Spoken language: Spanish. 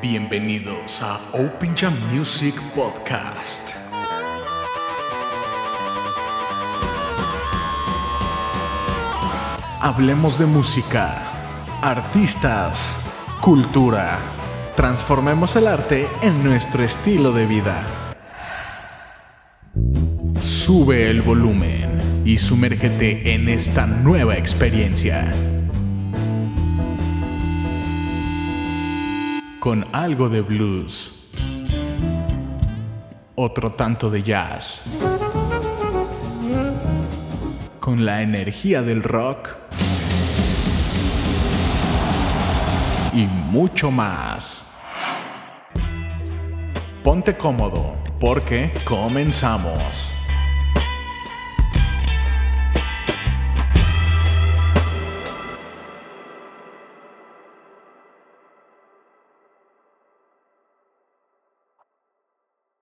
Bienvenidos a Open Jam Music Podcast. Hablemos de música, artistas, cultura. Transformemos el arte en nuestro estilo de vida. Sube el volumen y sumérgete en esta nueva experiencia. Con algo de blues. Otro tanto de jazz. Con la energía del rock. Y mucho más. Ponte cómodo porque comenzamos.